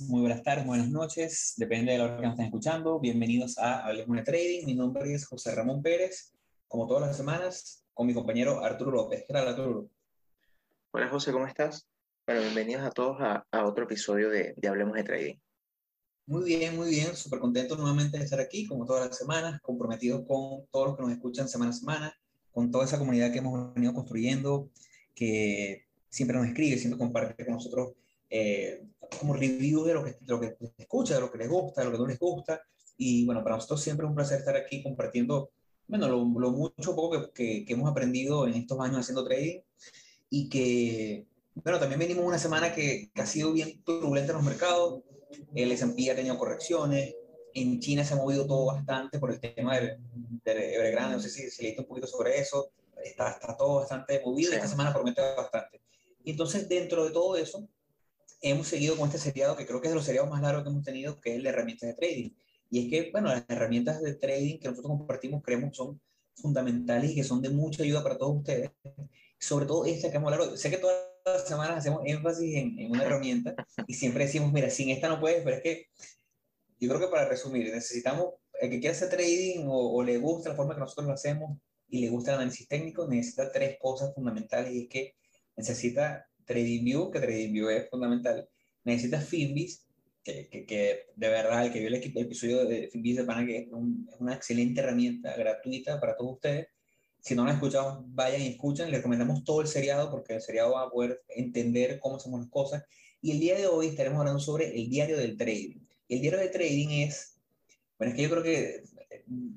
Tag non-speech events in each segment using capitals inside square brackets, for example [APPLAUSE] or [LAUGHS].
Muy buenos días, muy buenas tardes, buenas noches, depende de la hora que nos estén escuchando. Bienvenidos a Hablemos de Trading. Mi nombre es José Ramón Pérez, como todas las semanas, con mi compañero Arturo López. ¿Qué tal, Arturo? Hola, José, ¿cómo estás? Bueno, bienvenidos a todos a, otro episodio de, de, Hablemos de Trading. Muy bien, muy bien, súper contento nuevamente de estar aquí, como todas las semanas, comprometido con todos los que nos escuchan semana a semana, con toda esa comunidad que hemos venido construyendo, que siempre nos escribe, siempre comparte con nosotros eh, como review de lo, que, lo que escucha, de lo que les gusta, de lo que no les gusta. Y bueno, para nosotros siempre es un placer estar aquí compartiendo, bueno, lo, lo mucho poco que, que, hemos aprendido en estos años haciendo trading y que, bueno, también venimos una semana que, que ha sido bien turbulenta en los mercados. El S&P ha tenido correcciones. En China se ha movido todo bastante por el tema del, del Evergrande. No sé si se leíste un poquito sobre eso. Está, está todo bastante movido y esta semana promete bastante. Y entonces, dentro de todo eso, hemos seguido con este seriado que creo que es de los seriados más largos que hemos tenido, que es la herramienta de trading. Y es que, bueno, las herramientas de trading que nosotros compartimos creemos son fundamentales y que son de mucha ayuda para todos ustedes. Sobre todo esta que vamos a hablar hoy. Sé que todas las semanas hacemos énfasis en, en una herramienta y siempre decimos, mira, sin esta no puedes, pero es que yo creo que para resumir, necesitamos, el que quiera hacer trading o, o, le gusta la forma que nosotros lo hacemos y le gusta el análisis técnico, necesita tres cosas fundamentales y es que necesita TradingView, que TradingView es fundamental. Necesitas Finbis, que, que, que, de verdad, el que vio el, episodio de Finbis de Pana, que es, es, una excelente herramienta gratuita para todos ustedes. Si no lo han escuchado, vayan y escuchen. Les recomendamos todo el seriado porque el seriado va a poder entender cómo hacemos las cosas. Y el día de hoy estaremos hablando sobre el diario del trading. El diario del trading es, bueno, es que yo creo que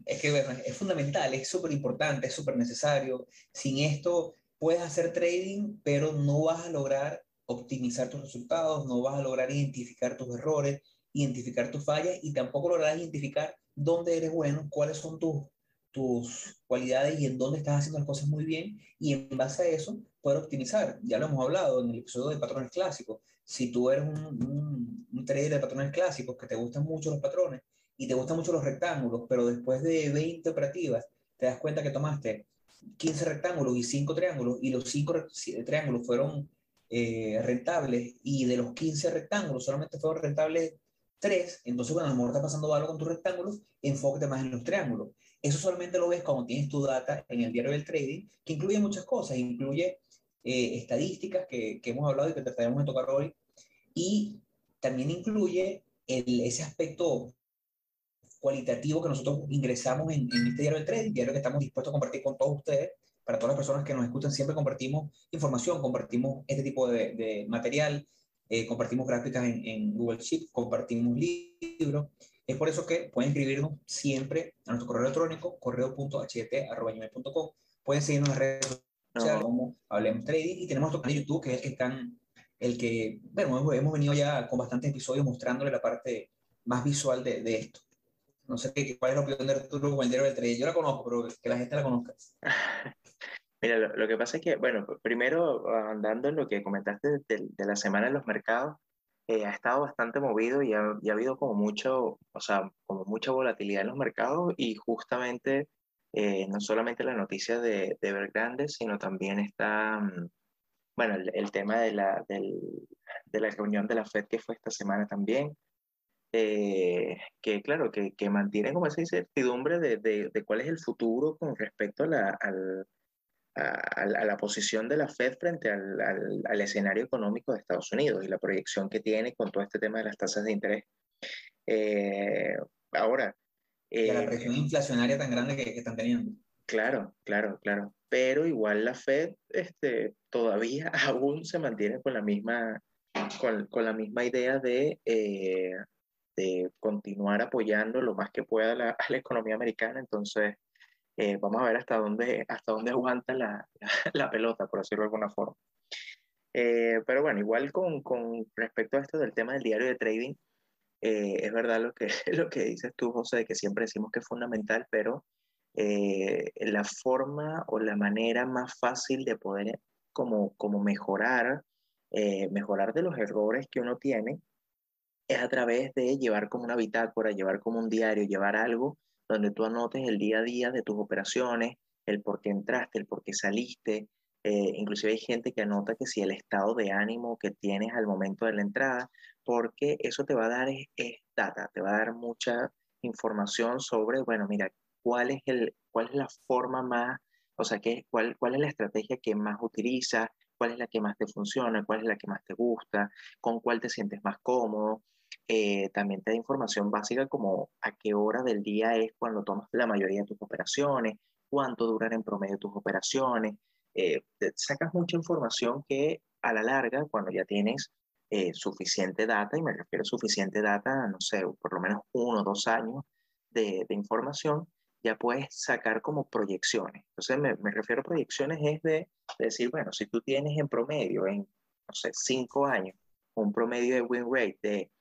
es, que, bueno, es fundamental, es súper importante, es súper necesario. Sin esto, puedes hacer trading, pero no vas a lograr optimizar tus resultados, no vas a lograr identificar tus errores, identificar tus fallas y tampoco lograrás identificar dónde eres bueno, cuáles son tus, tus cualidades y en dónde estás haciendo las cosas muy bien y en base a eso poder optimizar. Ya lo hemos hablado en el episodio de patrones clásicos. Si tú eres un, un, trader de patrones clásicos que te gustan mucho los patrones y te gustan mucho los rectángulos, pero después de 20 operativas te das cuenta que tomaste 15 rectángulos y 5 triángulos, y los 5 triángulos fueron eh, rentables, y de los 15 rectángulos solamente fueron rentables 3, entonces cuando a lo mejor está pasando algo con tus rectángulos, enfócate más en los triángulos. Eso solamente lo ves cuando tienes tu data en el diario del trading, que incluye muchas cosas, incluye eh, estadísticas que, que, hemos hablado y que trataremos de tocar hoy, y también incluye el, ese aspecto cualitativo que nosotros ingresamos en, en, este diario del trading, diario que estamos dispuestos a compartir con todos ustedes. Para todas las personas que nos escuchan, siempre compartimos información, compartimos este tipo de, de material, eh, compartimos gráficas en, en, Google Sheet, compartimos libros. Es por eso que pueden escribirnos siempre a nuestro correo electrónico, correo.ht.com. Pueden seguirnos en las redes sociales como Hablemos Trading y tenemos nuestro canal de YouTube, que es el que están, el que, bueno, hemos venido ya con bastantes episodios mostrándole la parte más visual de, de esto. No sé cuál es la opinión de Arturo el del trading. Yo la conozco, pero que la gente la conozca. [LAUGHS] Mira, lo, lo, que pasa es que, bueno, primero andando en lo que comentaste de, de la semana en los mercados, eh, ha estado bastante movido y ha, y ha, habido como mucho, o sea, como mucha volatilidad en los mercados y justamente eh, no solamente la noticia de, de Evergrande, sino también está, mm, bueno, el, el tema de la, del, de la reunión de la FED que fue esta semana también, eh, que claro, que, que, mantienen como esa incertidumbre de, de, de, cuál es el futuro con respecto a la, al, a, a la posición de la Fed frente al, al, al, escenario económico de Estados Unidos y la proyección que tiene con todo este tema de las tasas de interés. Eh, ahora... Eh, la presión inflacionaria tan grande que, que, están teniendo. Claro, claro, claro. Pero igual la Fed este, todavía [LAUGHS] aún se mantiene con la misma, con, con la misma idea de eh, de continuar apoyando lo más que pueda la, a [LAUGHS] la economía americana. Entonces, eh, vamos a ver hasta dónde, hasta dónde aguanta la, [LAUGHS] la, pelota, por decirlo de alguna forma. Eh, pero bueno, igual con, con, respecto a esto del tema del diario de trading, eh, es verdad lo que, [LAUGHS] lo que dices tú, José, de que siempre decimos que es fundamental, pero eh, la forma o la manera más fácil de poder como, como mejorar, eh, mejorar de los errores que uno tiene, es a través de llevar como una bitácora, llevar como un diario, llevar algo donde tú anotes el día a día de tus operaciones, el por qué entraste, el por qué saliste, Eh, inclusive hay gente que anota que si el estado de ánimo que tienes al momento de la entrada, porque eso te va a dar es, data, te va a dar mucha información sobre, bueno, mira, cuál es, el, cuál es la forma más, o sea, qué, cuál, cuál es la estrategia que más utilizas, cuál es la que más te funciona, cuál es la que más te gusta, con cuál te sientes más cómodo. Eh, también te da información básica como a qué hora del día es cuando tomas la mayoría de tus operaciones, cuánto duran en promedio tus operaciones. Eh, sacas mucha información que a la larga, cuando ya tienes eh, suficiente data, y me refiero a suficiente data, no sé, por lo menos uno o dos años de, de información, ya puedes sacar como proyecciones. Entonces, me, me refiero a proyecciones es de, decir, bueno, si tú tienes en promedio, en, no sé, cinco años, un promedio de win rate de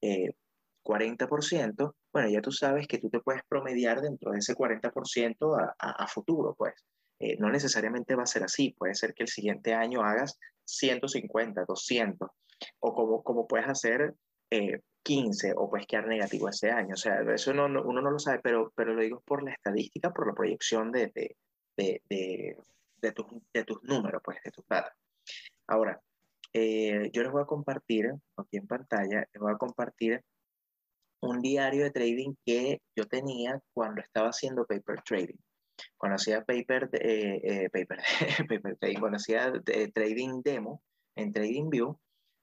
40%, eh, bueno, ya tú sabes que tú te puedes promediar dentro de ese 40% a, a, futuro, pues. Eh, no necesariamente va a ser así, puede ser que el siguiente año hagas 150, 200, o como, como puedes hacer eh, 15 o puedes quedar negativo ese año. O sea, eso no, uno no lo sabe, pero, pero lo digo por la estadística, por la proyección de, de, de, de, de tus, tus números, pues, de tus datos. Ahora, eh, yo les voy a compartir, aquí en pantalla, les voy a compartir un diario de trading que yo tenía cuando estaba haciendo paper trading. Cuando hacía paper, eh, eh, paper, [LAUGHS] paper trading, cuando hacía trading demo en TradingView,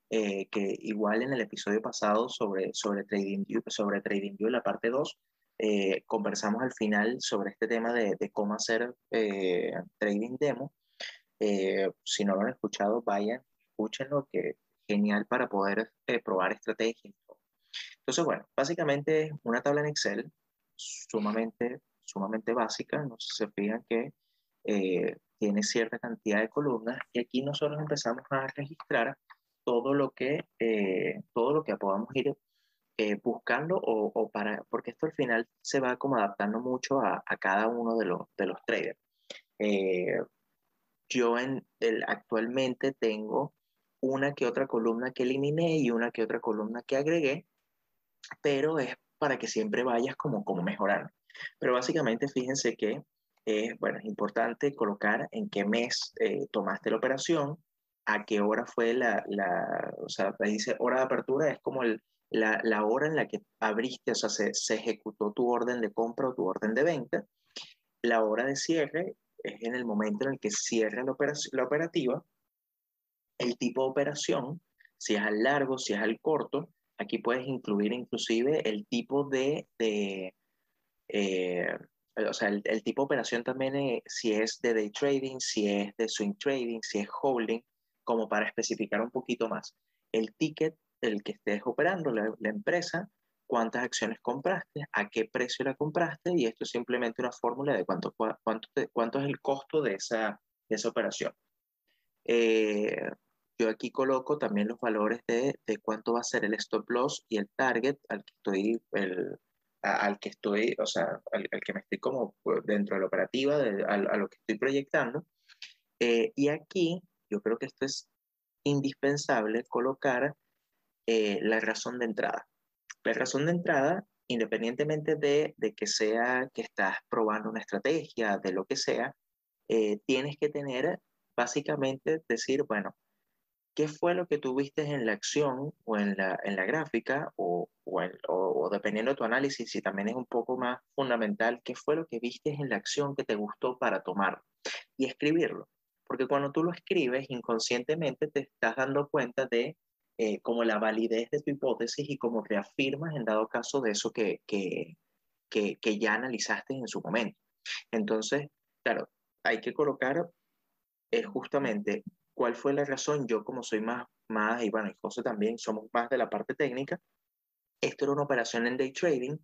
eh, que igual en el episodio pasado sobre, sobre, TradingView, sobre TradingView, la parte 2, eh, conversamos al final sobre este tema de, de cómo hacer eh, trading demo. si no lo han escuchado, vayan, escúchenlo, que genial para poder probar estrategias. Entonces, bueno, básicamente es una tabla en Excel sumamente, sumamente básica. No se fijan que tiene cierta cantidad de columnas y aquí nosotros empezamos a registrar todo lo que, eh, todo lo que podamos ir eh, buscando o, o, para, porque esto al final se va como adaptando mucho a, a cada uno de los, de los traders. Eh, yo en el, actualmente tengo una que otra columna que eliminé y una que otra columna que agregué, pero es para que siempre vayas como, como mejorando. Pero básicamente fíjense que es, bueno, es importante colocar en qué mes tomaste la operación, a qué hora fue la, la o sea, dice hora de apertura, es como el, la, la, hora en la que abriste, o sea, se, se, ejecutó tu orden de compra o tu orden de venta. La hora de cierre es en el momento en el que cierra la, la operativa. El tipo de operación, si es al largo, si es al corto, aquí puedes incluir inclusive el tipo de, eh, o sea, el, tipo de operación también, es, si es de day trading, si es de swing trading, si es holding, como para especificar un poquito más. El ticket, el que estés operando, la, empresa, cuántas acciones compraste, a qué precio la compraste, y esto es simplemente una fórmula de cuánto, cuánto, cuánto es el costo de esa, esa operación. Eh, yo aquí coloco también los valores de, de, cuánto va a ser el stop loss y el target al que estoy, el, al que estoy, o sea, al, que me estoy como dentro de la operativa, de, a, a, lo que estoy proyectando. Eh, y aquí yo creo que esto es indispensable colocar eh, la razón de entrada. La razón de entrada, independientemente de, de, que sea que estás probando una estrategia, de lo que sea, eh, tienes que tener básicamente decir, bueno, ¿qué fue lo que tuviste en la acción o en la, en la gráfica o, o, o, dependiendo de tu análisis, si también es un poco más fundamental, qué fue lo que viste en la acción que te gustó para tomar y escribirlo? Porque cuando tú lo escribes inconscientemente te estás dando cuenta de eh, como la validez de tu hipótesis y como reafirmas en dado caso de eso que, que, que, que ya analizaste en su momento. Entonces, claro, hay que colocar eh, justamente cuál fue la razón. Yo como soy más, más y bueno, y José también somos más de la parte técnica, esto era una operación en day trading.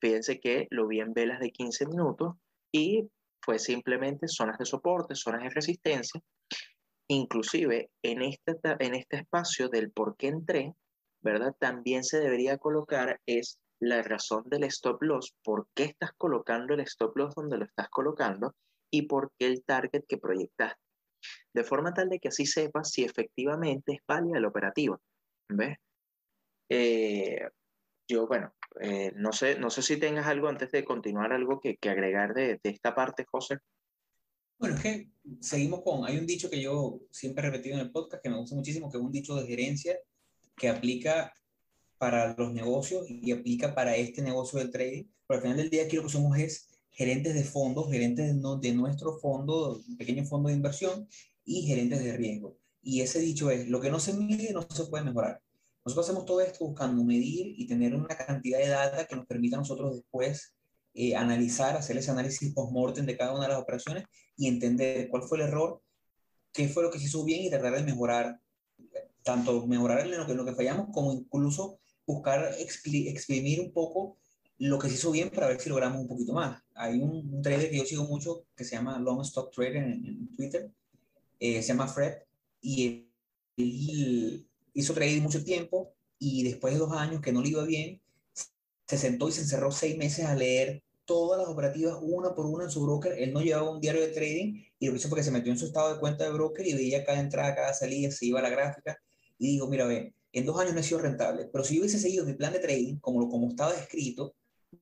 Fíjense que lo vi en velas de 15 minutos y fue simplemente zonas de soporte, zonas de resistencia. Inclusive en este, en este espacio del por qué entré, ¿verdad? También se debería colocar es la razón del stop loss, por qué estás colocando el stop loss donde lo estás colocando y por qué el target que proyectaste. De forma tal de que así sepas si efectivamente es válida la operativa. ¿Ves? Eh, yo, bueno, eh, no, sé, no sé si tengas algo antes de continuar, algo que, que agregar de, de, esta parte, José. Bueno, es que seguimos con, hay un dicho que yo siempre he repetido en el podcast que me gusta muchísimo, que es un dicho de gerencia que aplica para los negocios y aplica para este negocio del trading. Pero al final del día lo que somos es gerentes de fondos, gerentes de, nuestro fondo, un pequeño fondo de inversión y gerentes de riesgo. Y ese dicho es, lo que no se mide no se puede mejorar. Nosotros hacemos todo esto buscando medir y tener una cantidad de data que nos permita a nosotros después eh, analizar, hacer ese análisis post-mortem de cada una de las operaciones y entender cuál fue el error, qué fue lo que se hizo bien y tratar de mejorar, tanto mejorar en lo que, lo que fallamos como incluso buscar exprimir un poco lo que se hizo bien para ver si logramos un poquito más. Hay un, trader que yo sigo mucho que se llama Long Stock Trader en, Twitter, eh, se llama Fred, y él, hizo trading mucho tiempo y después de dos años que no le iba bien, se sentó y se encerró seis meses a leer todas las operativas una por una en su broker. Él no llevaba un diario de trading y lo hizo porque se metió en su estado de cuenta de broker y veía cada entrada, cada salida, se iba a la gráfica y dijo, mira, ve, en dos años no he sido rentable, pero si yo hubiese seguido mi plan de trading como, como estaba escrito,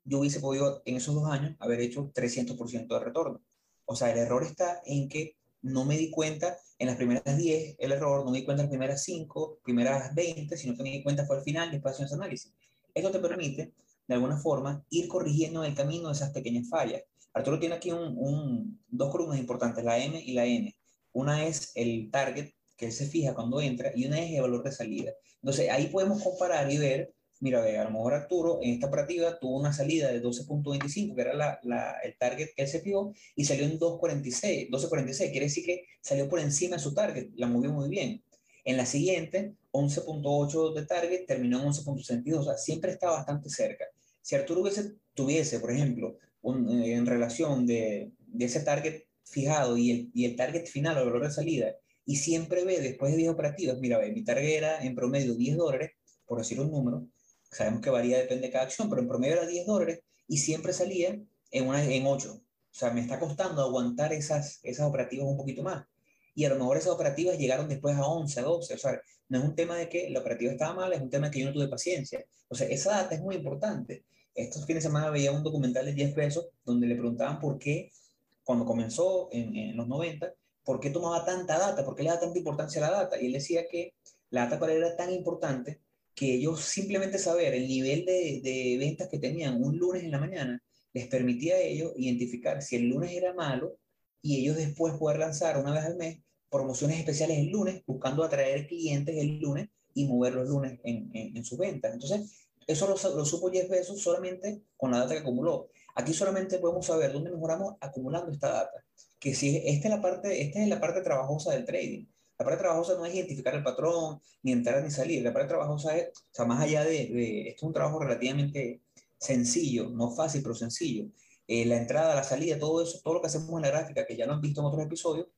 yo hubiese podido en esos dos años haber hecho 300% de retorno. O sea, el error está en que no me di cuenta en las primeras 10 el error, no me di cuenta en las primeras 5, primeras 20, sino que me di cuenta fue al final después de ese análisis. Esto te permite, de alguna forma, ir corrigiendo en el camino esas pequeñas fallas. Arturo tiene aquí un, dos columnas importantes, la M y la N. Una es el target que él se fija cuando entra y una es el valor de salida. Entonces ahí podemos comparar y ver mira, a lo mejor Arturo en esta operativa tuvo una salida de 12.25, que era la, la, el target que él se fijó, y salió en 2.46, 12.46, quiere decir que salió por encima de su target, la movió muy bien. En la siguiente, 11.8 de target, terminó en 11.62, o sea, siempre está bastante cerca. Si Arturo hubiese, tuviese, por ejemplo, un, eh, en relación de, de, ese target fijado y el, y el target final, el valor de salida, y siempre ve después de 10 operativas, mira, ve, mi target era en promedio 10 dólares, por decir un número, Sabemos que varía, depende de cada acción, pero en promedio era 10 dólares y siempre salía en, una, en 8. O sea, me está costando aguantar esas, esas operativas un poquito más. Y a lo mejor esas operativas llegaron después a 11, a 12. O sea, no es un tema de que la operativa estaba mal, es un tema de que yo no tuve paciencia. O sea, esa data es muy importante. Estos fines de semana veía un documental de 10 pesos donde le preguntaban por qué, cuando comenzó en, en los 90, por qué tomaba tanta data, por qué le da tanta importancia a la data. Y él decía que la data para él era tan importante que ellos simplemente saber el nivel de, de, ventas que tenían un lunes en la mañana les permitía a ellos identificar si el lunes era malo y ellos después poder lanzar una vez al mes promociones especiales el lunes buscando atraer clientes el lunes y mover los lunes en, en, sus ventas. Entonces, eso lo, lo, supo Jeff Bezos solamente con la data que acumuló. Aquí solamente podemos saber dónde mejoramos acumulando esta data. Que si esta es la parte, esta es la parte trabajosa del trading. La parte trabajosa no es identificar el patrón, ni entrar ni salir. La parte trabajosa es, o sea, más allá de, de esto es un trabajo relativamente sencillo, no fácil, pero sencillo. Eh, la entrada, la salida, todo eso, todo lo que hacemos en la gráfica, que ya lo han visto en otros episodios,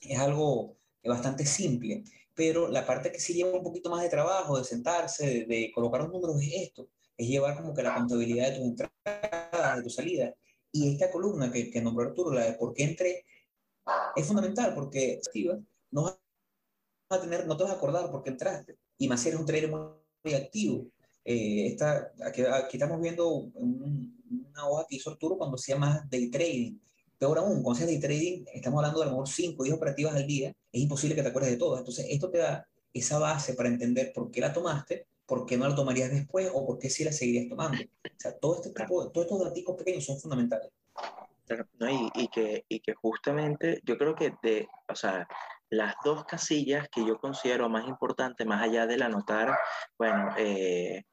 es algo bastante simple. Pero la parte que sí lleva un poquito más de trabajo, de sentarse, de, colocar los números, es esto. Es llevar como que la contabilidad de tus entradas, de tu salida. Y esta columna que, que nombró Arturo, la de por qué entré, es fundamental porque no a tener, no te vas a acordar por qué entraste. Y más si eres un trader muy, activo. Eh, esta, aquí, aquí, estamos viendo una hoja que hizo Arturo cuando hacía más day trading. Peor aún, cuando hacías day trading, estamos hablando de a lo mejor 5 o 10 operativas al día, es imposible que te acuerdes de todas. Entonces, esto te da esa base para entender por qué la tomaste, por qué no la tomarías después o por qué sí la seguirías tomando. O sea, todo este tipo, todos estos datos pequeños son fundamentales. No, y, y, que, y que justamente yo creo que de, o sea, las dos casillas que yo considero más importantes, más allá del anotar, bueno, eh,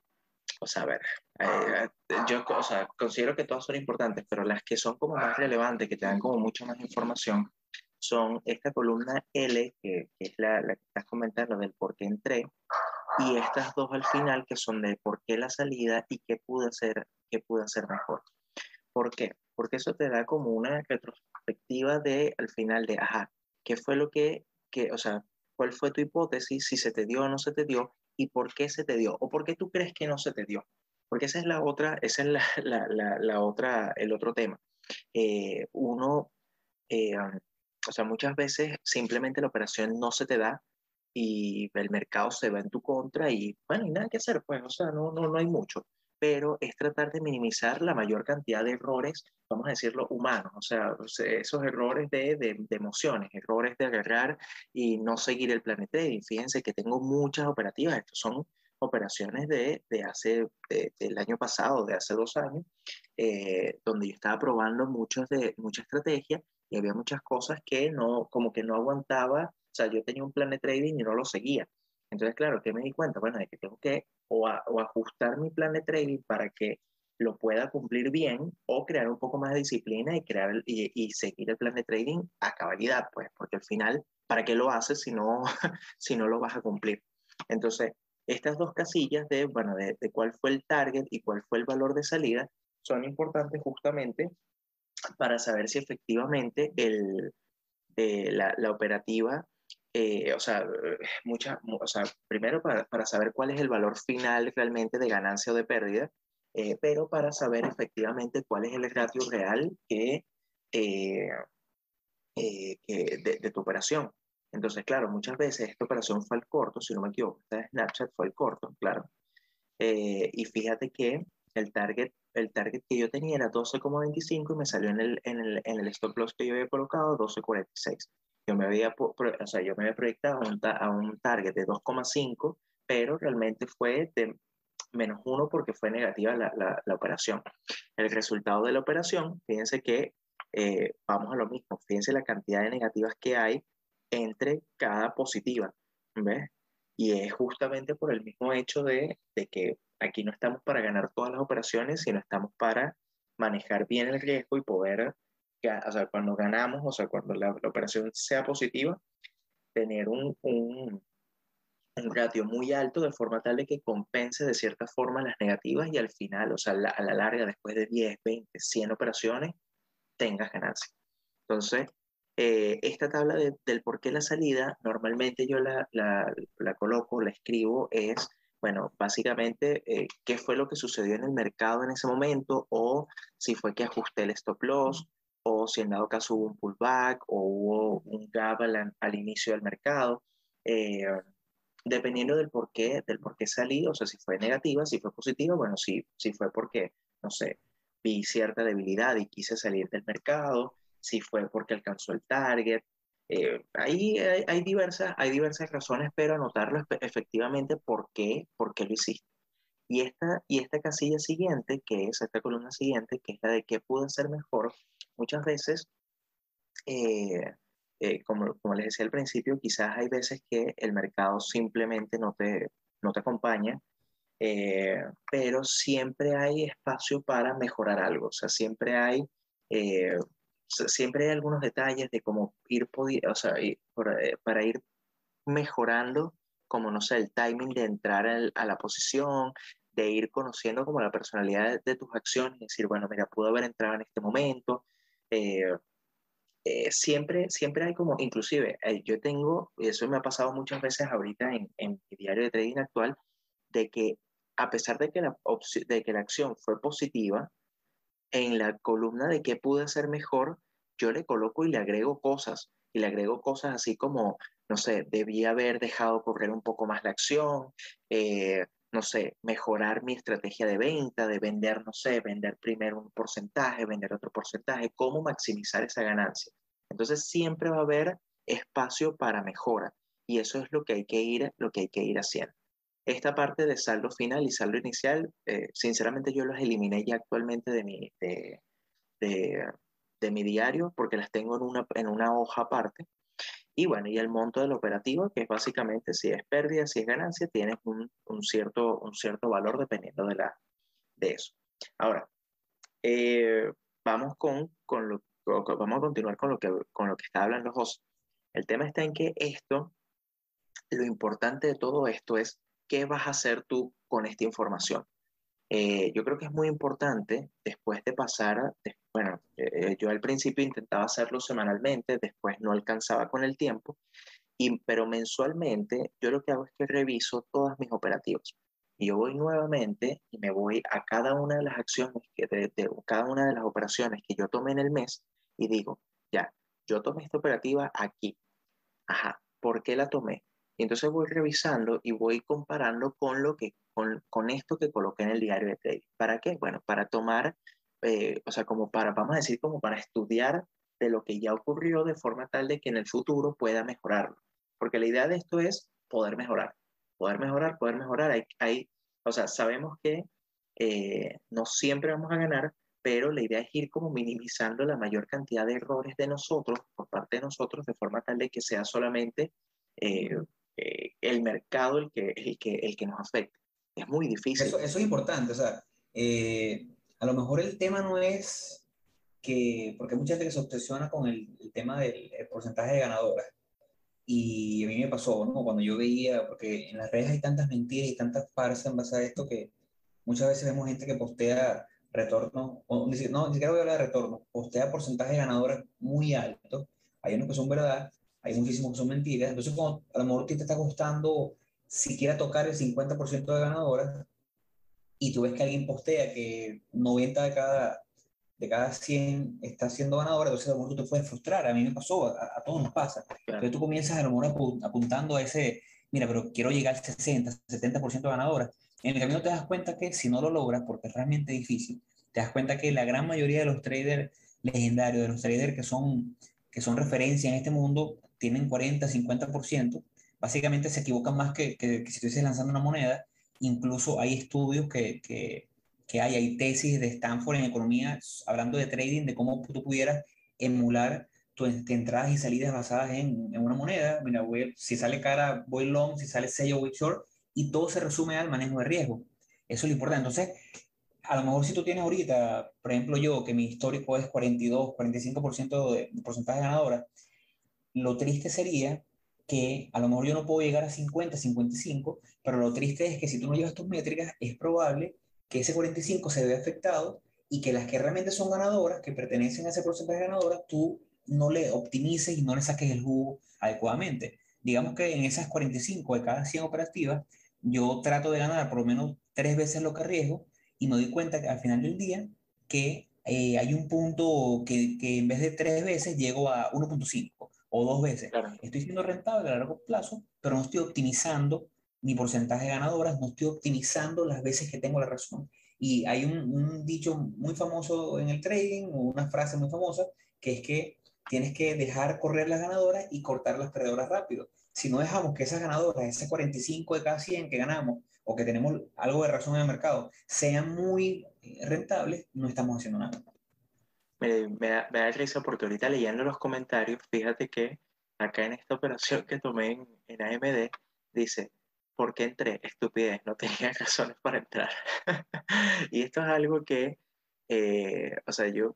o sea, a ver, eh, yo o sea, considero que todas son importantes, pero las que son como más relevantes, que te dan como mucha más información, son esta columna L, que, es la, la, que estás comentando del por qué entré, y estas dos al final, que son de por qué la salida y qué pude hacer, qué pude hacer mejor. ¿Por qué? Porque eso te da como una retrospectiva de, al final de, ajá, qué fue lo que, que, o sea, cuál fue tu hipótesis, si se te dio o no se te dio, y por qué se te dio, o por qué tú crees que no se te dio. Porque esa es la otra, esa es la, [LAUGHS] la, la, otra, el otro tema. Eh, uno, eh, o sea, muchas veces simplemente la operación no se te da y el mercado se va en tu contra y, bueno, y nada que hacer, pues, o sea, no, no, no hay mucho. Pero es tratar de minimizar la mayor cantidad de errores, vamos a decirlo, humanos, o sea, esos errores de, de, emociones, errores de agarrar y no seguir el plan de trading. Fíjense que tengo muchas operativas, estos son operaciones de, de hace, del año pasado, de hace dos años, eh, donde yo estaba probando muchas de, mucha estrategia y había muchas cosas que no, como que no aguantaba, o sea, yo tenía un plan de trading y no lo seguía. Entonces, claro, que me di cuenta, bueno, de que tengo que o, ajustar mi plan de trading para que lo pueda cumplir bien o crear un poco más de disciplina y crear y, seguir el plan de trading a cabalidad, pues, porque al final, ¿para qué lo haces si no, [LAUGHS] si no lo vas a cumplir? Entonces, estas dos casillas de, bueno, de, cuál fue el target y cuál fue el valor de salida son importantes justamente para saber si efectivamente el, eh, la, operativa, eh, o, sea, mucha, o sea, primero para, para, saber cuál es el valor final realmente de ganancia o de pérdida, eh, pero para saber efectivamente cuál es el ratio real que, que de, de, tu operación. Entonces, claro, muchas veces esta operación fue al corto, si no me equivoco, esta Snapchat fue al corto, claro. Eh, y fíjate que el target, el target que yo tenía era 12,25 y me salió en el, en, el, en el stop loss que yo había colocado 12,46. Yo me había, o sea, yo me había proyectado a un, a un target de 2,5, pero realmente fue de menos 1 porque fue negativa la, la, la, operación. El resultado de la operación, fíjense que eh, vamos a lo mismo, fíjense la cantidad de negativas que hay entre cada positiva, ¿ves? Y es justamente por el mismo hecho de, de, que aquí no estamos para ganar todas las operaciones, sino estamos para manejar bien el riesgo y poder, o sea, cuando ganamos, o sea, cuando la, operación sea positiva, tener un, un, un, ratio muy alto de forma tal de que compense de cierta forma las negativas y al final, o sea, a la larga, después de 10, 20, 100 operaciones, tengas ganancia. Entonces, eh, esta tabla del por qué la salida, normalmente yo la, la, la coloco, la escribo, es, bueno, básicamente, eh, qué fue lo que sucedió en el mercado en ese momento, o si fue que ajusté el stop loss, o si en dado caso hubo un pullback, o hubo un gap al, al inicio del mercado. Eh, dependiendo del por qué, del por qué salí, o sea, si fue negativa, si fue positiva, bueno, si, si fue porque, no sé, vi cierta debilidad y quise salir del mercado, si fue porque alcanzó el target. Eh, ahí hay, diversas, hay diversas razones, pero anotarlo efectivamente por qué, por qué lo hiciste. Y esta, y esta casilla siguiente, que es esta columna siguiente, que es la de qué pudo hacer mejor, muchas veces, eh, eh, como, como les decía al principio, quizás hay veces que el mercado simplemente no te, no te acompaña, pero siempre hay espacio para mejorar algo, o sea, siempre hay siempre hay algunos detalles de cómo ir, o sea, eh, para ir mejorando, como no sé, el timing de entrar a la posición, de ir conociendo como la personalidad de, tus acciones, decir, bueno, mira, pudo haber entrado en este momento. Eh, eh, siempre, siempre hay como, inclusive, yo tengo, y eso me ha pasado muchas veces ahorita en, en mi diario de trading actual, de que a pesar de que la, de que la acción fue positiva, en la columna de qué pude hacer mejor, yo le coloco y le agrego cosas. Y le agrego cosas así como, no sé, debía haber dejado correr un poco más la acción, eh, no sé, mejorar mi estrategia de venta, de vender, no sé, vender primero un porcentaje, vender otro porcentaje, cómo maximizar esa ganancia. Entonces siempre va a haber espacio para mejora y eso es lo que hay que ir, lo que hay que ir haciendo. Esta parte de saldo final y saldo inicial, eh, sinceramente yo los eliminé ya actualmente de mi, de, de, mi diario porque las tengo en una, en una hoja aparte. Y bueno, y el monto del operativo, que es básicamente si es pérdida, si es ganancia, tienes un, un cierto, un cierto valor dependiendo de, la, de eso. Ahora, eh, vamos, con, con lo, vamos a continuar con lo, que, con lo que está hablando José. El tema está en que esto, lo importante de todo esto es ¿qué vas a hacer tú con esta información? Eh, yo creo que es muy importante después de pasar, bueno, eh, yo al principio intentaba hacerlo semanalmente, después no alcanzaba con el tiempo, y, pero mensualmente yo lo que hago es que reviso todas mis operativas. Y yo voy nuevamente y me voy a cada una de las acciones, que de, de cada una de las operaciones que yo tomé en el mes y digo, ya, yo tomé esta operativa aquí. Ajá, ¿por qué la tomé? Y entonces voy revisando y voy comparando con, lo que, con, esto que coloqué en el diario de trading. ¿Para qué? Bueno, para tomar, eh, o sea, como para, vamos a decir, como para estudiar de lo que ya ocurrió de forma tal de que en el futuro pueda mejorarlo. Porque la idea de esto es poder mejorar, poder mejorar, poder mejorar. Hay, hay o sea, sabemos que eh, no siempre vamos a ganar, pero la idea es ir como minimizando la mayor cantidad de errores de nosotros, por parte de nosotros, de forma tal de que sea solamente eh, el mercado el que, el, que, el que nos afecte. Es muy difícil. Eso, eso es importante, o sea, a lo mejor el tema no es que, porque mucha gente que se obsesiona con el, el tema del porcentaje de ganadoras, y a mí me pasó, ¿no? Cuando yo veía, porque en las redes hay tantas mentiras y tantas farsas en base a esto que muchas veces vemos gente que postea retorno, o, no, ni siquiera voy a hablar de retorno, postea porcentaje de ganadores muy alto. Hay unos que son verdad, hay muchísimos que son mentiras. Entonces, como a lo mejor te está costando siquiera tocar el 50% de ganadoras y tú ves que alguien postea que 90 de cada de cada 100 está siendo ganadora, entonces a lo mejor tú te puedes frustrar. A mí me pasó, a, todos nos pasa. Entonces tú comienzas a lo mejor apuntando a ese, mira, pero quiero llegar al 60, 70% ganadora. En el camino te das cuenta que si no lo logras, porque es realmente difícil, te das cuenta que la gran mayoría de los traders legendarios, de los traders que son, que son referencia en este mundo, tienen 40, 50%. Básicamente se equivocan más que, que, que si estuvieses lanzando una moneda. Incluso hay estudios que, que que hay, hay tesis de Stanford en economía hablando de trading, de cómo tú pudieras emular tus entradas y salidas basadas en, en una moneda. Mira, voy, si sale cara, voy long, si sale sello, voy short, y todo se resume al manejo de riesgo. Eso es lo importante. Entonces, a lo mejor si tú tienes ahorita, por ejemplo yo, que mi histórico es 42, 45% de, de porcentaje ganadora, lo triste sería que a lo mejor yo no puedo llegar a 50, 55, pero lo triste es que si tú no llevas tus métricas, es probable que ese 45 se ve afectado y que las que realmente son ganadoras, que pertenecen a ese porcentaje de ganadoras, tú no le optimices y no le saques el jugo adecuadamente. Digamos que en esas 45 de cada 100 operativas, yo trato de ganar por lo menos tres veces lo que arriesgo y me doy cuenta que al final del día que eh, hay un punto que, que, en vez de tres veces llego a 1.5 o dos veces. Estoy siendo rentable a largo plazo, pero no estoy optimizando mi porcentaje de ganadoras, no estoy optimizando las veces que tengo la razón. Y hay un, dicho muy famoso en el trading, o una frase muy famosa, que es que tienes que dejar correr las ganadoras y cortar las perdedoras rápido. Si no dejamos que esas ganadoras, ese 45 de cada 100 que ganamos o que tenemos algo de razón en el mercado, sean muy rentables, no estamos haciendo nada. Me, me, da, me da porque ahorita leyendo los comentarios, fíjate que acá en esta operación que tomé en, en AMD, dice, ¿por qué entré? Estupidez, no tenía [LAUGHS] razones para entrar. [LAUGHS] y esto es algo que, eh, o sea, yo,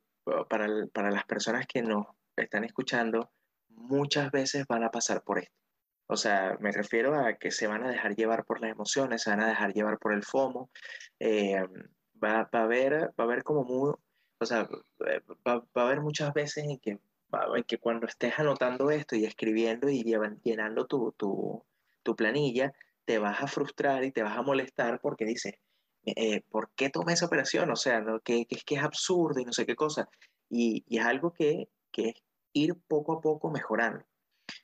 para, para las personas que nos están escuchando, muchas veces van a pasar por esto. O sea, me refiero a que se van a dejar llevar por las emociones, se van a dejar llevar por el FOMO. Eh, va, va, a haber, va a haber como muy, o sea, va, va, a haber muchas veces en que, en que cuando estés anotando esto y escribiendo y llenando tu, tu, tu planilla, te vas a frustrar y te vas a molestar porque dices, eh, ¿por qué tomé esa operación? O sea, que, que, es que es absurdo y no sé qué cosa. Y, y es algo que, que, es ir poco a poco mejorando.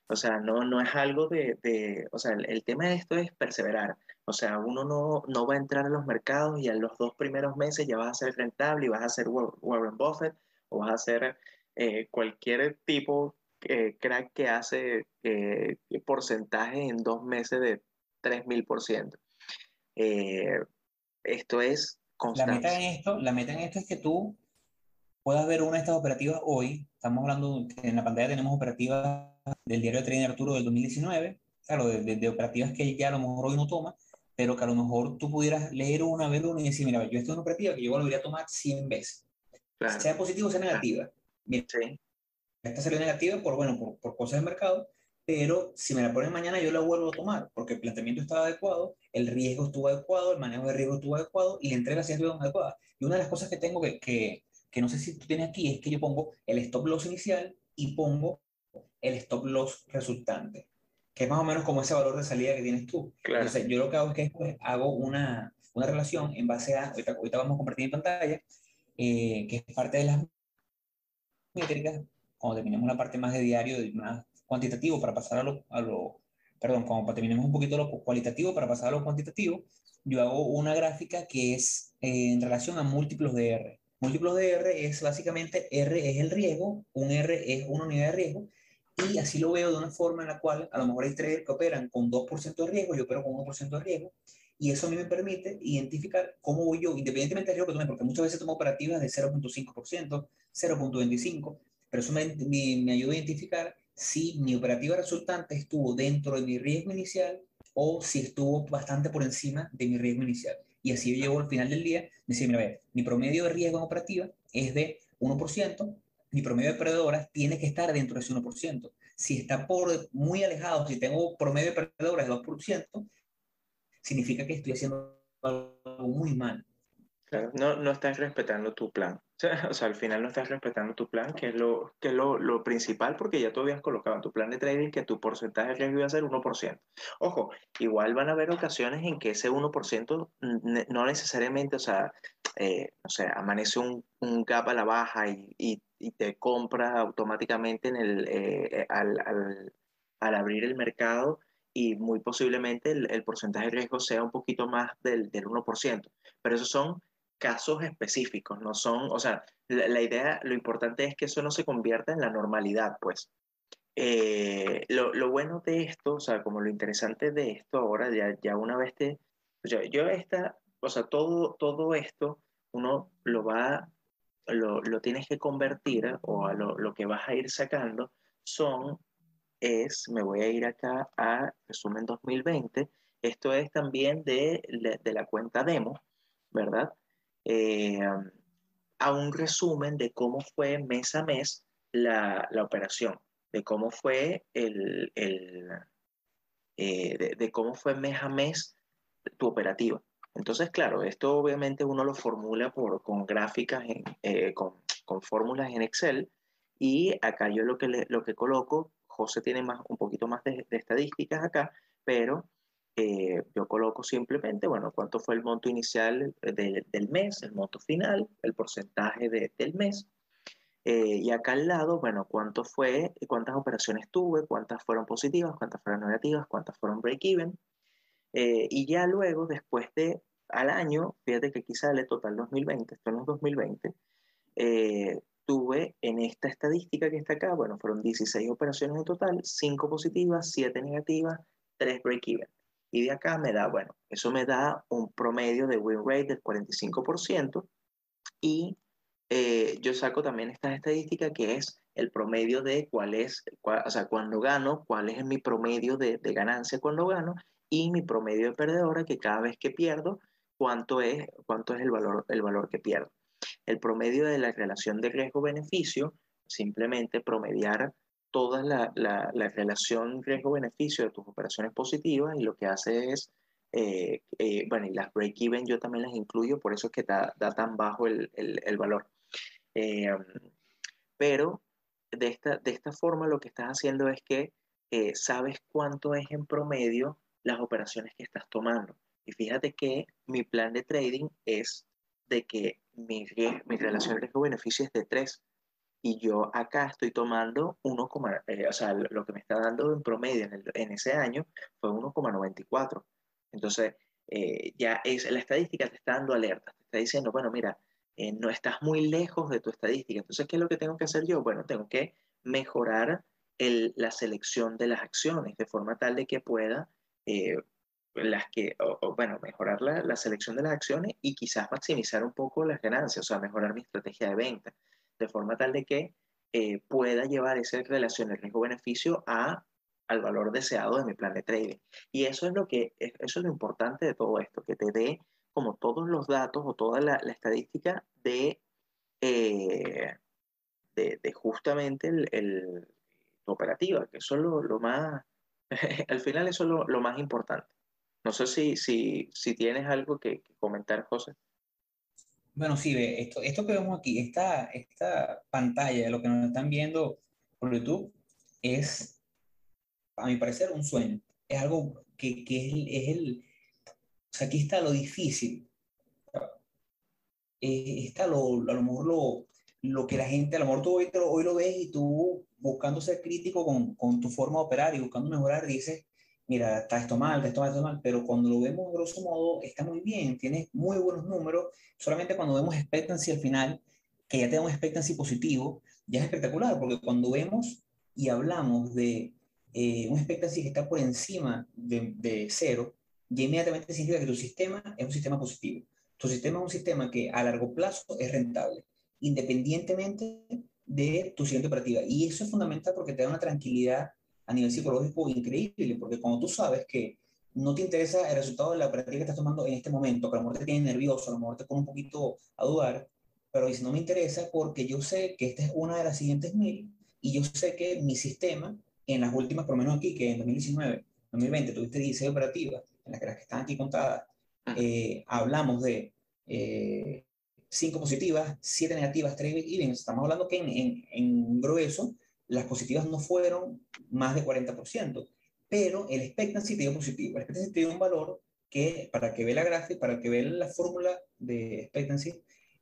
O sea, no, no es algo de, de o sea, el, el, tema de esto es perseverar. O sea, uno no, no va a entrar en los mercados y en los dos primeros meses ya vas a ser rentable y vas a ser Warren Buffett o vas a ser eh, cualquier tipo eh, crack que hace eh, porcentaje en dos meses de 3000%. Eh, esto es constante. La meta, en esto, la meta en esto es que tú puedas ver una de estas operativas hoy. Estamos hablando, en la pantalla tenemos operativas del diario de Trading Arturo del 2019, claro, de, de, de, operativas que ya a lo mejor hoy no toma, pero que a lo mejor tú pudieras leer una, ver una y decir, mira, yo esta es una operativa que yo volvería a tomar 100 veces. Claro. Sea positiva o sea negativa. Mira, sí. esta salió negativa por, bueno, por, por cosas del mercado, pero si me la ponen mañana yo la vuelvo a tomar porque el planteamiento estaba adecuado, el riesgo estuvo adecuado, el manejo de riesgo estuvo adecuado y la entrega sí estuvo adecuada. Y una de las cosas que tengo que, que, que no sé si tú tienes aquí es que yo pongo el stop loss inicial y pongo el stop loss resultante, que es más o menos como ese valor de salida que tienes tú. Claro. Entonces, yo lo que hago es que después hago una, una relación en base a, ahorita, ahorita vamos a compartir en pantalla, eh, que es parte de las métricas, cuando terminemos la parte más de diario, más cuantitativo para pasar a lo, a lo, perdón, cuando terminemos un poquito lo cualitativo para pasar a lo cuantitativo, yo hago una gráfica que es eh, en relación a múltiplos de R. Múltiplos de R es básicamente R es el riesgo, un R es una unidad de riesgo, y así lo veo de una forma en la cual a lo mejor hay traders que operan con 2% de riesgo, yo opero con 1% de riesgo, y eso a mí me permite identificar cómo voy yo, independientemente del riesgo que tome, porque muchas veces tomo operativas de 0.5%, 0.25%, pero eso me, me, me ayuda a identificar si mi operativa resultante estuvo dentro de mi riesgo inicial o si estuvo bastante por encima de mi riesgo inicial. Y así yo llego al final del día, decir, mira, ver, mi promedio de riesgo en operativa es de 1%, mi promedio de perdedoras tiene que estar dentro de ese 1%. Si está por muy alejado, si tengo promedio de perdedoras de 2%, significa que estoy haciendo algo muy mal. no, no estás respetando tu plan. [LAUGHS] O sea, al final no estás respetando tu plan, que es, lo, que es lo, lo, principal, porque ya tú habías colocado en tu plan de trading que tu porcentaje de riesgo iba a ser 1%. Ojo, igual van a haber ocasiones en que ese 1% no necesariamente, o sea, eh, o amanece un, un, gap a la baja y, y te compras automáticamente en el, eh, al, al, al, abrir el mercado y muy posiblemente el, el, porcentaje de riesgo sea un poquito más del, del 1%. Pero esos son casos específicos, no son, o sea, la, idea, lo importante es que eso no se convierta en la normalidad, pues. Eh, lo, lo, bueno de esto, o sea, como lo interesante de esto ahora, ya, ya una vez te, yo, yo esta, o sea, todo, todo esto, uno lo va, lo, lo tienes que convertir, o a lo, lo que vas a ir sacando, son, es, me voy a ir acá a resumen 2020, esto es también de, de la cuenta demo, ¿verdad? eh, a un resumen de cómo fue mes a mes la, la operación, de cómo fue el, el eh, de, de, cómo fue mes a mes tu operativa. Entonces, claro, esto obviamente uno lo formula por, con gráficas, en, eh, con, con, fórmulas en Excel, y acá yo lo que, le, lo que coloco, José tiene más, un poquito más de, de estadísticas acá, pero eh, yo coloco simplemente, bueno, cuánto fue el monto inicial de, del mes, el monto final, el porcentaje de, del mes. Eh, y acá al lado, bueno, cuánto fue, cuántas operaciones tuve, cuántas fueron positivas, cuántas fueron negativas, cuántas fueron break-even. Eh, y ya luego, después de al año, fíjate que aquí sale total 2020, esto no es 2020, tuve en esta estadística que está acá, bueno, fueron 16 operaciones en total, 5 positivas, 7 negativas, 3 break-even. Y de acá me da, bueno, eso me da un promedio de win rate del 45%. Y eh, yo saco también esta estadística que es el promedio de cuál es, cuál, o sea, cuando gano, cuál es mi promedio de, de, ganancia cuando gano y mi promedio de perdedora, que cada vez que pierdo, cuánto es, cuánto es el, valor, el valor que pierdo. El promedio de la relación de riesgo-beneficio, simplemente promediar toda la, la, la relación riesgo-beneficio de tus operaciones positivas y lo que hace es, eh, eh, bueno, y las break-even yo también las incluyo, por eso es que da, da tan bajo el, el, valor. Eh, pero de esta, de esta forma lo que estás haciendo es que sabes cuánto es en promedio las operaciones que estás tomando. Y fíjate que mi plan de trading es de que mi, mi relación riesgo-beneficio es de 3 y yo acá estoy tomando 1, eh, o sea, lo que me está dando en promedio en, ese año fue 1,94. Entonces, eh, ya es, la estadística te está dando alerta, te está diciendo, bueno, mira, eh, no estás muy lejos de tu estadística. Entonces, ¿qué es lo que tengo que hacer yo? Bueno, tengo que mejorar la selección de las acciones de forma tal de que pueda, eh, las que, o, bueno, mejorar la, la selección de las acciones y quizás maximizar un poco las ganancias, o sea, mejorar mi estrategia de venta de forma tal de que eh, pueda llevar esa relación de riesgo-beneficio al valor deseado de mi plan de trading. Y eso es lo que eso es lo importante de todo esto, que te dé como todos los datos o toda la, estadística de, eh, de, de, justamente el, el, tu operativa, que eso es lo, lo más, [LAUGHS] al final eso es lo, lo, más importante. No sé si, si, si tienes algo que, comentar, José. Bueno, sí, ve, esto, esto que vemos aquí, esta, esta pantalla, lo que nos están viendo por YouTube, es, a mi parecer, un sueño. Es algo que, que es, el, es, el, O sea, aquí está lo difícil. Eh, está lo, a lo mejor lo, lo que la gente, a lo mejor tú hoy, hoy lo ves y tú buscando ser crítico con, con tu forma de operar y buscando mejorar, dices, mira, está esto mal, está esto mal, esto mal, pero cuando lo vemos grosso modo, está muy bien, tiene muy buenos números, solamente cuando vemos expectancy al final, que ya un expectancy positivo, ya es espectacular, porque cuando vemos y hablamos de eh, un expectancy que está por encima de, de cero, ya inmediatamente significa que tu sistema es un sistema positivo. Tu sistema es un sistema que a largo plazo es rentable, independientemente de tu siguiente operativa. Y eso es fundamental porque te da una tranquilidad a nivel psicológico increíble, porque cuando tú sabes que no te interesa el resultado de la operativa que estás tomando en este momento, que a lo mejor te tiene nervioso, a lo mejor te pone un poquito a dudar, pero dice, no me interesa porque yo sé que esta es una de las siguientes mil y yo sé que mi sistema, en las últimas, por lo menos aquí, que en 2019, 2020, tuviste 16 operativas, en las que, las que están aquí contadas, eh, hablamos de eh, 5 positivas, 7 negativas, 3 even. Estamos hablando que en, en, en grueso las positivas no fueron más de 40%, pero el expectancy te dio positivo. El expectancy dio un valor que para que ve la gráfica, para que ve la fórmula de expectancy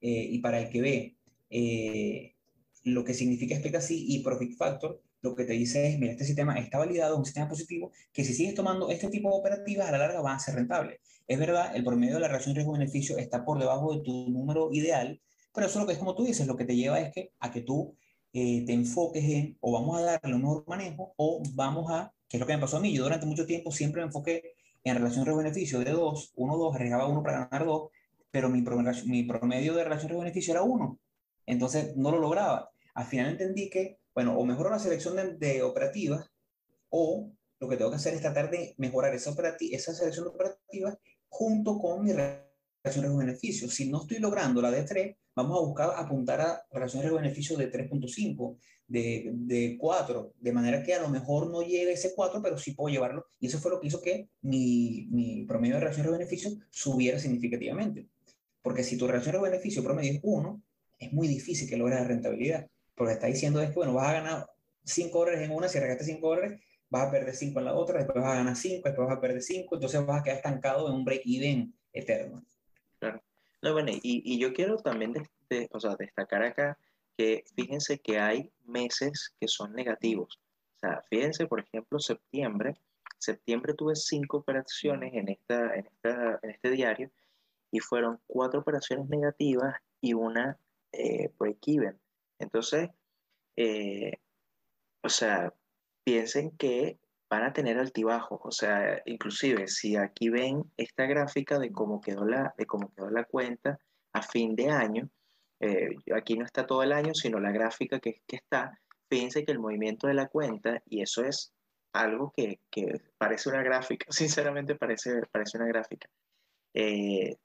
eh, y para el que ve eh, lo que significa expectancy y profit factor, lo que te dice es, mira, este sistema está validado, es un sistema positivo, que si sigues tomando este tipo de operativas, a la larga van a ser rentables. Es verdad, el promedio de la relación riesgo-beneficio está por debajo de tu número ideal, pero eso lo que es como tú dices, lo que te lleva es que, a que tú eh, te enfoques en o vamos a darle un mejor manejo o vamos a, que es lo que me pasó a mí, yo durante mucho tiempo siempre me enfoqué en relación riesgo-beneficio de 2, 1, 2, arriesgaba 1 para ganar 2, pero mi promedio, mi promedio de relación riesgo-beneficio era 1, entonces no lo lograba. Al final entendí que, bueno, o mejoro la selección de, de operativas o lo que tengo que hacer es tratar de mejorar esa, esa selección de operativas junto con mi relación riesgo-beneficio. Si no estoy logrando la de 3, vamos a buscar apuntar a relaciones de beneficio de 3.5, de, de 4, de manera que a lo mejor no llegue ese 4, pero sí puedo llevarlo. Y eso fue lo que hizo que mi, mi promedio de relaciones de beneficio subiera significativamente. Porque si tu relación de beneficio promedio es 1, es muy difícil que logres la rentabilidad. Porque está diciendo es que, bueno, vas a ganar 5 dólares en una, si arreglaste 5 dólares, vas a perder 5 en la otra, después vas a ganar 5, después vas a perder 5, entonces vas a quedar estancado en un break-even eterno. Claro. No, bueno, y, yo quiero también destacar acá que fíjense que hay meses que son negativos. O sea, fíjense, por ejemplo, septiembre. Septiembre tuve cinco operaciones en este diario y fueron cuatro operaciones negativas y una eh, break-even. Entonces, eh, o sea, piensen que van a tener altibajos. O sea, inclusive si aquí ven esta gráfica de cómo quedó la, de cómo quedó la cuenta a fin de año, eh, aquí no está todo el año, sino la gráfica que, que, está, fíjense que el movimiento de la cuenta, y eso es algo que, que parece una gráfica, [LAUGHS] sinceramente parece, parece una gráfica, eh,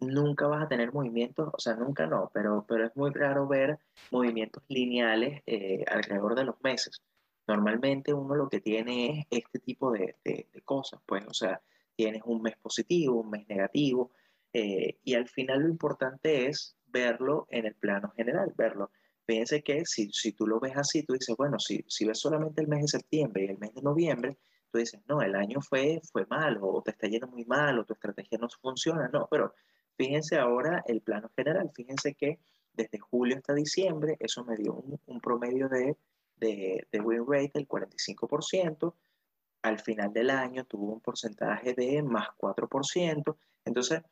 nunca vas a tener movimientos, o sea, nunca no, pero, pero es muy raro ver movimientos lineales eh, alrededor de los meses. Normalmente uno lo que tiene es este tipo de, de, cosas, pues, o sea, tienes un mes positivo, un mes negativo, eh, y al final lo importante es verlo en el plano general, verlo. Fíjense que si, si tú lo ves así, tú dices, bueno, si, si ves solamente el mes de septiembre y el mes de noviembre, tú dices, no, el año fue, fue mal, o te está yendo muy mal, o tu estrategia no funciona, no, pero fíjense ahora el plano general, fíjense que desde julio hasta diciembre, eso me dio un promedio de, de, de, win rate del 45%, al final del año tuvo un porcentaje de más 4%, entonces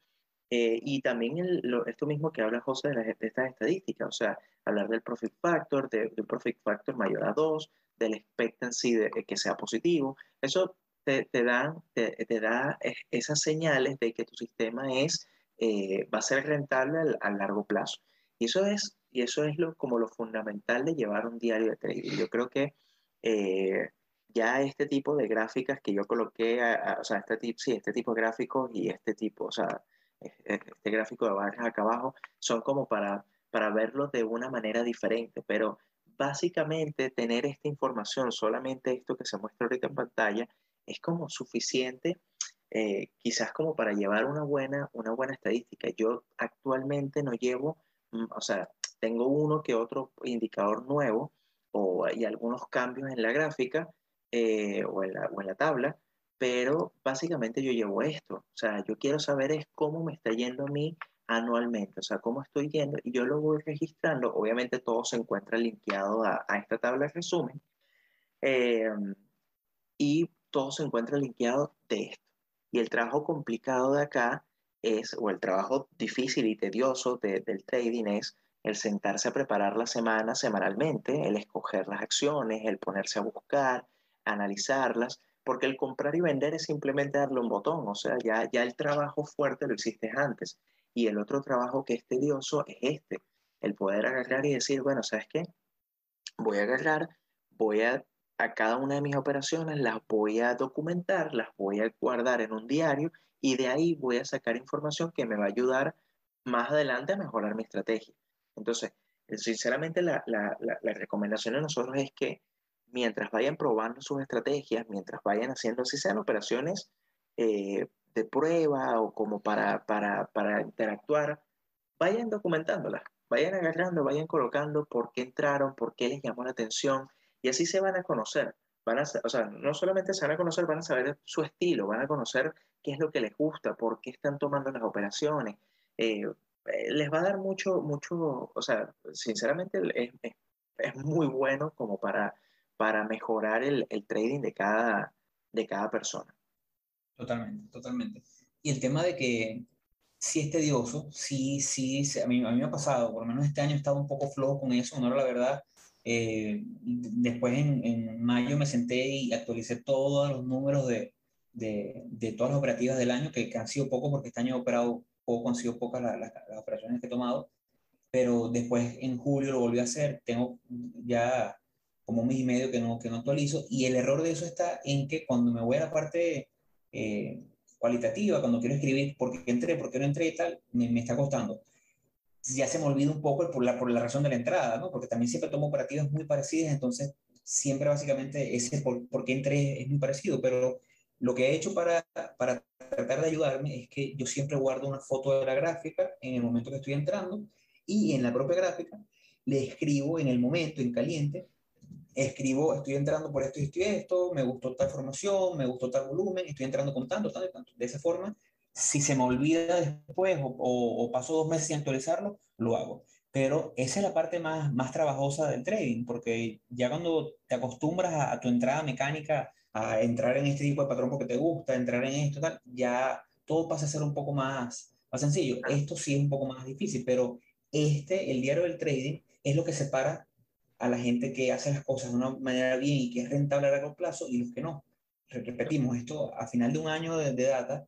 eh, y también el, lo, esto mismo que habla José de, la, de, estas estadísticas, o sea, hablar del profit factor, de, de un profit factor mayor a 2, del expectancy de, de que sea positivo, eso te, te, da, te, te, da esas señales de que tu sistema es, eh, va a ser rentable al, a largo plazo. Y eso es, y eso es lo, como lo fundamental de llevar un diario de trading. Yo creo que eh, ya este tipo de gráficas que yo coloqué, o sea, este tipo, sí, este tipo de gráficos y este tipo, o sea, este gráfico de barras acá abajo, son como para, para verlo de una manera diferente, pero básicamente tener esta información, solamente esto que se muestra ahorita en pantalla, es como suficiente, eh, quizás como para llevar una buena, una buena estadística. Yo actualmente no llevo, mm, o sea, tengo uno que otro indicador nuevo o, y algunos cambios en la gráfica eh, o, en la, o en la tabla, pero básicamente yo llevo esto, o sea, yo quiero saber es cómo me está yendo a mí anualmente, o sea, cómo estoy yendo y yo lo voy registrando, obviamente todo se encuentra linkeado a, a esta tabla de resumen, eh, y todo se encuentra linkeado de esto. Y el trabajo complicado de acá es, o el trabajo difícil y tedioso del trading es el sentarse a preparar la semana semanalmente, el escoger las acciones, el ponerse a buscar, analizarlas, porque el comprar y vender es simplemente darle un botón, o sea, ya, ya el trabajo fuerte lo hiciste antes. Y el otro trabajo que es tedioso es este, el poder agarrar y decir, bueno, ¿sabes qué? Voy a agarrar, voy a, a cada una de mis operaciones, las voy a documentar, las voy a guardar en un diario y de ahí voy a sacar información que me va a ayudar más adelante a mejorar mi estrategia. Entonces, sinceramente, la, la, la, recomendación de nosotros es que mientras vayan probando sus estrategias, mientras vayan haciendo, si sean operaciones eh, de prueba o como para, para, para interactuar, vayan documentándolas, vayan agarrando, vayan colocando por qué entraron, por qué les llamó la atención, y así se van a conocer. Van a, o sea, no solamente se van a conocer, van a saber su estilo, van a conocer qué es lo que les gusta, por qué están tomando las operaciones. Eh, les va a dar mucho, mucho, o sea, sinceramente es, es, muy bueno como para, para mejorar el, el, trading de cada, de cada persona. Totalmente, totalmente. Y el tema de que sí es tedioso, sí, sí, a mí, a mí me ha pasado, por lo menos este año he estado un poco flojo con eso, no era la verdad. Eh, después en, en, mayo me senté y actualicé todos los números de, de, de todas las operativas del año, que, que, han sido pocos porque este año he operado poco, han sido pocas las, las, operaciones que he tomado, pero después en julio lo volví a hacer, tengo ya como un mes y medio que no, que no actualizo, y el error de eso está en que cuando me voy a la parte eh, cualitativa, cuando quiero escribir por qué entré, por qué no entré y tal, me, me está costando. Ya se me olvida un poco por la, por la razón de la entrada, ¿no? Porque también siempre tomo operativas muy parecidas, entonces siempre básicamente ese por, por qué entré es muy parecido, pero lo que he hecho para, para tratar de ayudarme es que yo siempre guardo una foto de la gráfica en el momento que estoy entrando y en la propia gráfica le escribo en el momento, en caliente, escribo, estoy entrando por esto y esto esto, me gustó tal formación, me gustó tal volumen, estoy entrando con tanto, tanto, tanto. De esa forma, si se me olvida después o, o, paso dos meses sin actualizarlo, lo hago. Pero esa es la parte más, más trabajosa del trading, porque ya cuando te acostumbras a, a tu entrada mecánica, a entrar en este tipo de patrón porque te gusta, entrar en esto, tal, ya todo pasa a ser un poco más, más sencillo. Esto sí es un poco más difícil, pero este, el diario del trading, es lo que separa a la gente que hace las cosas de una manera bien y que es rentable a largo plazo y los que no. Repetimos, esto a final de un año de, data,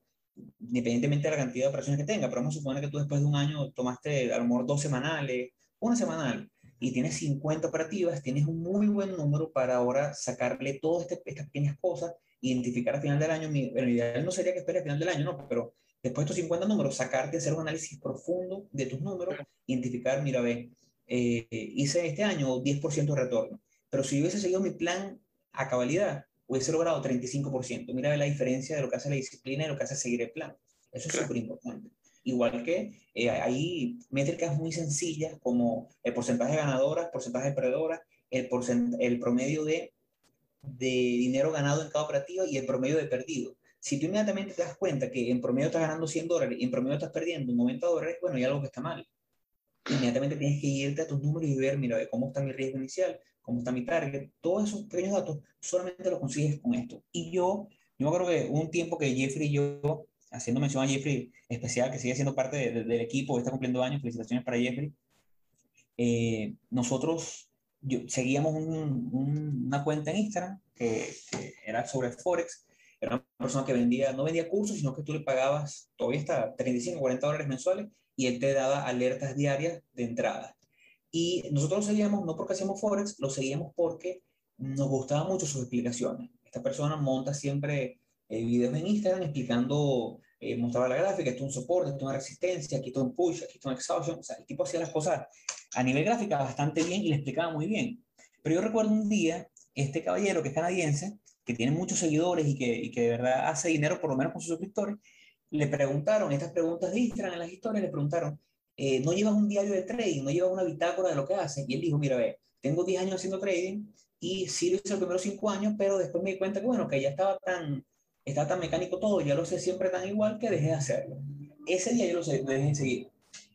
independientemente de la cantidad de operaciones que tenga, pero vamos a suponer que tú después de un año tomaste a lo mejor dos semanales, una semanal, y tienes 50 operativas, tienes un muy buen número para ahora sacarle todas este, estas pequeñas cosas, identificar a final del año, mi, bueno, ideal no sería que esperes a final del año, no, pero después de estos 50 números, sacarte, hacer un análisis profundo de tus números, identificar, mira, ve, eh, hice este año 10% de retorno, pero si yo hubiese seguido mi plan a cabalidad, hubiese logrado 35%. Mira la diferencia de lo que hace la disciplina y lo que hace seguir el plan. Eso es súper importante. Igual que eh, hay métricas muy sencillas como el porcentaje de ganadoras, porcentaje de perdedoras, el, el promedio de, de dinero ganado en cada operativa y el promedio de perdido. Si tú inmediatamente te das cuenta que en promedio estás ganando 100 dólares y en promedio estás perdiendo 90 dólares, bueno, hay algo que está mal inmediatamente tienes que irte a tus números y ver, mira, cómo está mi riesgo inicial, cómo está mi target, todos esos pequeños datos solamente los consigues con esto. Y yo, yo me acuerdo que un tiempo que Jeffrey y yo, haciendo mención a Jeffrey especial, que sigue siendo parte del equipo, está cumpliendo años, felicitaciones para Jeffrey, eh, nosotros yo, seguíamos una cuenta en Instagram que, que, era sobre Forex, era una persona que vendía, no vendía cursos, sino que tú le pagabas todavía hasta 35, 40 dólares mensuales y él te daba alertas diarias de entrada. Y nosotros lo seguíamos no porque hacíamos Forex, lo seguíamos porque nos gustaban mucho sus explicaciones. Esta persona monta siempre eh, videos en Instagram explicando, eh, mostraba la gráfica, esto es un soporte, esto es una resistencia, aquí está un push, aquí está un exhaustion. O sea, el tipo hacía las cosas a nivel gráfica bastante bien y le explicaba muy bien. Pero yo recuerdo un día, este caballero que es canadiense, que tiene muchos seguidores y que, y que de verdad hace dinero por lo menos con sus suscriptores, le preguntaron, estas preguntas de Instagram en las historias, le preguntaron, eh, ¿no llevas un diario de trading? ¿No llevas una bitácora de lo que haces? Y él dijo, mira, ve, tengo 10 años haciendo trading y sí lo hice los primeros 5 años, pero después me di cuenta que, bueno, que ya estaba tan, estaba tan mecánico todo, ya lo sé siempre tan igual que dejé de hacerlo. Ese día yo lo, sé, dejé de seguir.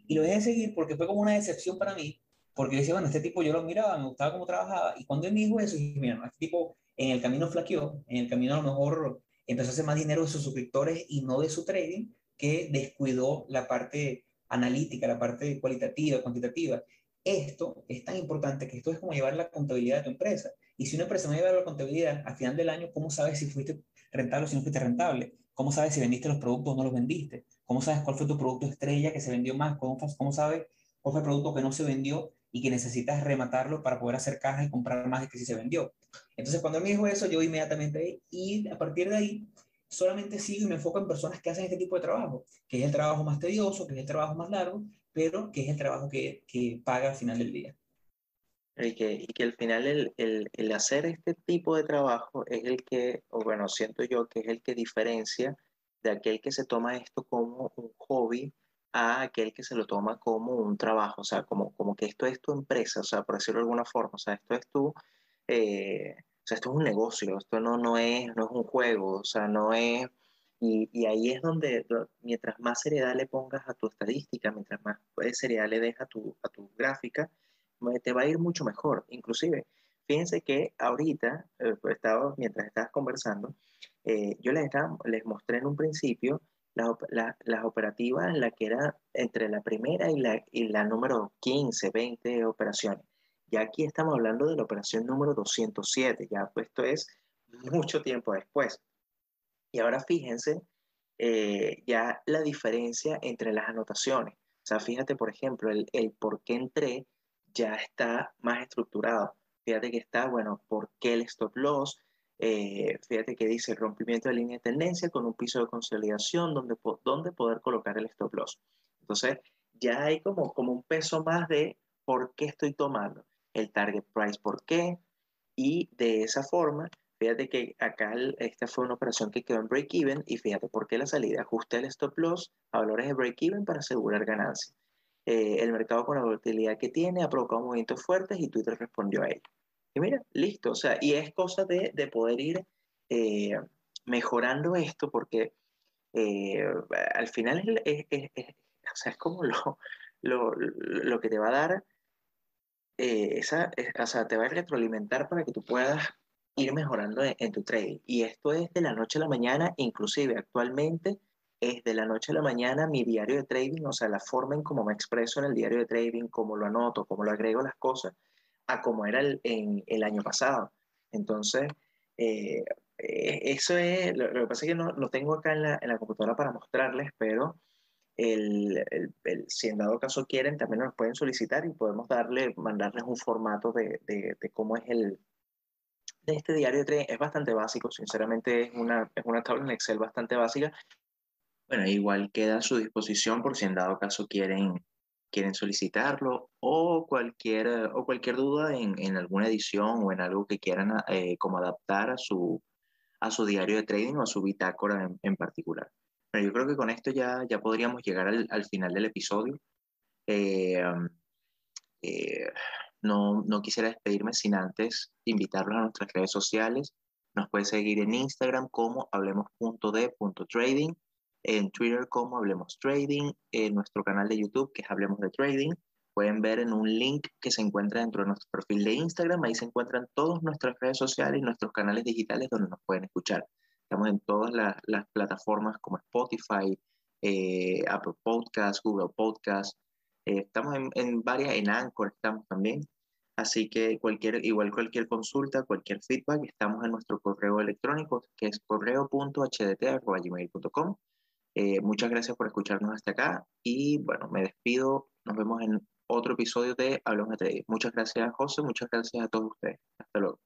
Y lo dejé de seguir porque fue como una decepción para mí, porque yo decía, bueno, este tipo yo lo miraba, me gustaba cómo trabajaba, y cuando él me dijo eso, dije, mira, este tipo en el camino flaqueó, en el camino a lo mejor empezó a hacer más dinero de sus suscriptores y no de su trading, que descuidó la parte analítica, la parte cualitativa, cuantitativa. Esto es tan importante que esto es como llevar la contabilidad de tu empresa. Y si una empresa no lleva la contabilidad al final del año, ¿cómo sabes si fuiste rentable o si no fuiste rentable? ¿Cómo sabes si vendiste los productos o no los vendiste? ¿Cómo sabes cuál fue tu producto estrella que se vendió más? ¿Cómo, cómo sabes cuál fue el producto que no se vendió y que necesitas rematarlo para poder hacer caja y comprar más de que si se vendió? Entonces, cuando él me dijo eso, yo inmediatamente, y a partir de ahí, solamente sigo y me enfoco en personas que hacen este tipo de trabajo, que es el trabajo más tedioso, que es el trabajo más largo, pero que es el trabajo que, que paga al final del día. Y que, y que al final el, el, el, hacer este tipo de trabajo es el que, o bueno, siento yo que es el que diferencia de aquel que se toma esto como un hobby a aquel que se lo toma como un trabajo, o sea, como, como que esto es tu empresa, o sea, por decirlo de alguna forma, o sea, esto es tu, eh, o sea, esto es un negocio, esto no, no, es, no es un juego, o sea, no es... Y, y, ahí es donde, mientras más seriedad le pongas a tu estadística, mientras más seriedad le dejas a tu, a tu gráfica, te va a ir mucho mejor. Inclusive, fíjense que ahorita, eh, pues, estaba, mientras estabas conversando, eh, yo les, estaba, les mostré en un principio las, la, las operativas en la que era entre la primera y la, y la número 15, 20 operaciones. Ya aquí estamos hablando de la operación número 207, ya pues esto es mucho tiempo después. Y ahora fíjense eh, ya la diferencia entre las anotaciones. O sea, fíjate, por ejemplo, el, el por qué entré ya está más estructurado. Fíjate que está, bueno, por qué el stop loss. Eh, fíjate que dice rompimiento de línea de tendencia con un piso de consolidación donde, donde poder colocar el stop loss. Entonces, ya hay como, como un peso más de por qué estoy tomando el target price, por qué. Y de esa forma, fíjate que acá esta fue una operación que quedó en break-even y fíjate por qué la salida. Ajusté el stop loss a valores de break-even para asegurar ganancia. Eh, el mercado con la volatilidad que tiene ha provocado movimientos fuertes y Twitter respondió a ello. Y mira, listo, o sea, y es cosa de, de poder ir eh, mejorando esto porque eh, al final es, es, o sea, es como lo, lo, lo, que te va a dar, esa, o sea, te va a retroalimentar para que tú puedas ir mejorando en, en tu trading. Y esto es de la noche a la mañana, inclusive actualmente es de la noche a la mañana mi diario de trading, o sea, la forma en cómo me expreso en el diario de trading, cómo lo anoto, cómo lo agrego las cosas, a como era el, en, el año pasado. Entonces, eh, eh, eso es, lo, que pasa es que no lo tengo acá en la, en la, computadora para mostrarles, pero el, el, el, si en dado caso quieren, también nos pueden solicitar y podemos darle, mandarles un formato de, de, de cómo es el, de este diario de trading. Es bastante básico, sinceramente es una, es una tabla en Excel bastante básica, bueno, igual queda a su disposición por si en dado caso quieren, quieren solicitarlo o cualquier, o cualquier duda en, en alguna edición o en algo que quieran eh, como adaptar a su, a su diario de trading o a su bitácora en, en particular. Pero yo creo que con esto ya, ya podríamos llegar al, al final del episodio. Eh, eh, no, no quisiera despedirme sin antes invitarlos a nuestras redes sociales. Nos puede seguir en Instagram como hablemos.de.trading en Twitter como Hablemos Trading, en nuestro canal de YouTube que es Hablemos de Trading. Pueden ver en un link que se encuentra dentro de nuestro perfil de Instagram. Ahí se encuentran todas nuestras redes sociales y nuestros canales digitales donde nos pueden escuchar. Estamos en todas las, las plataformas como Spotify, eh, Apple Podcasts, Google Podcasts. Eh, estamos en, en, varias, en Anchor estamos también. Así que cualquier, igual cualquier consulta, cualquier feedback, estamos en nuestro correo electrónico que es correo.hdt.gmail.com. Eh, muchas gracias por escucharnos hasta acá y bueno, me despido. Nos vemos en otro episodio de Hablamos de Trading. Muchas gracias, José. Muchas gracias a todos ustedes. Hasta luego.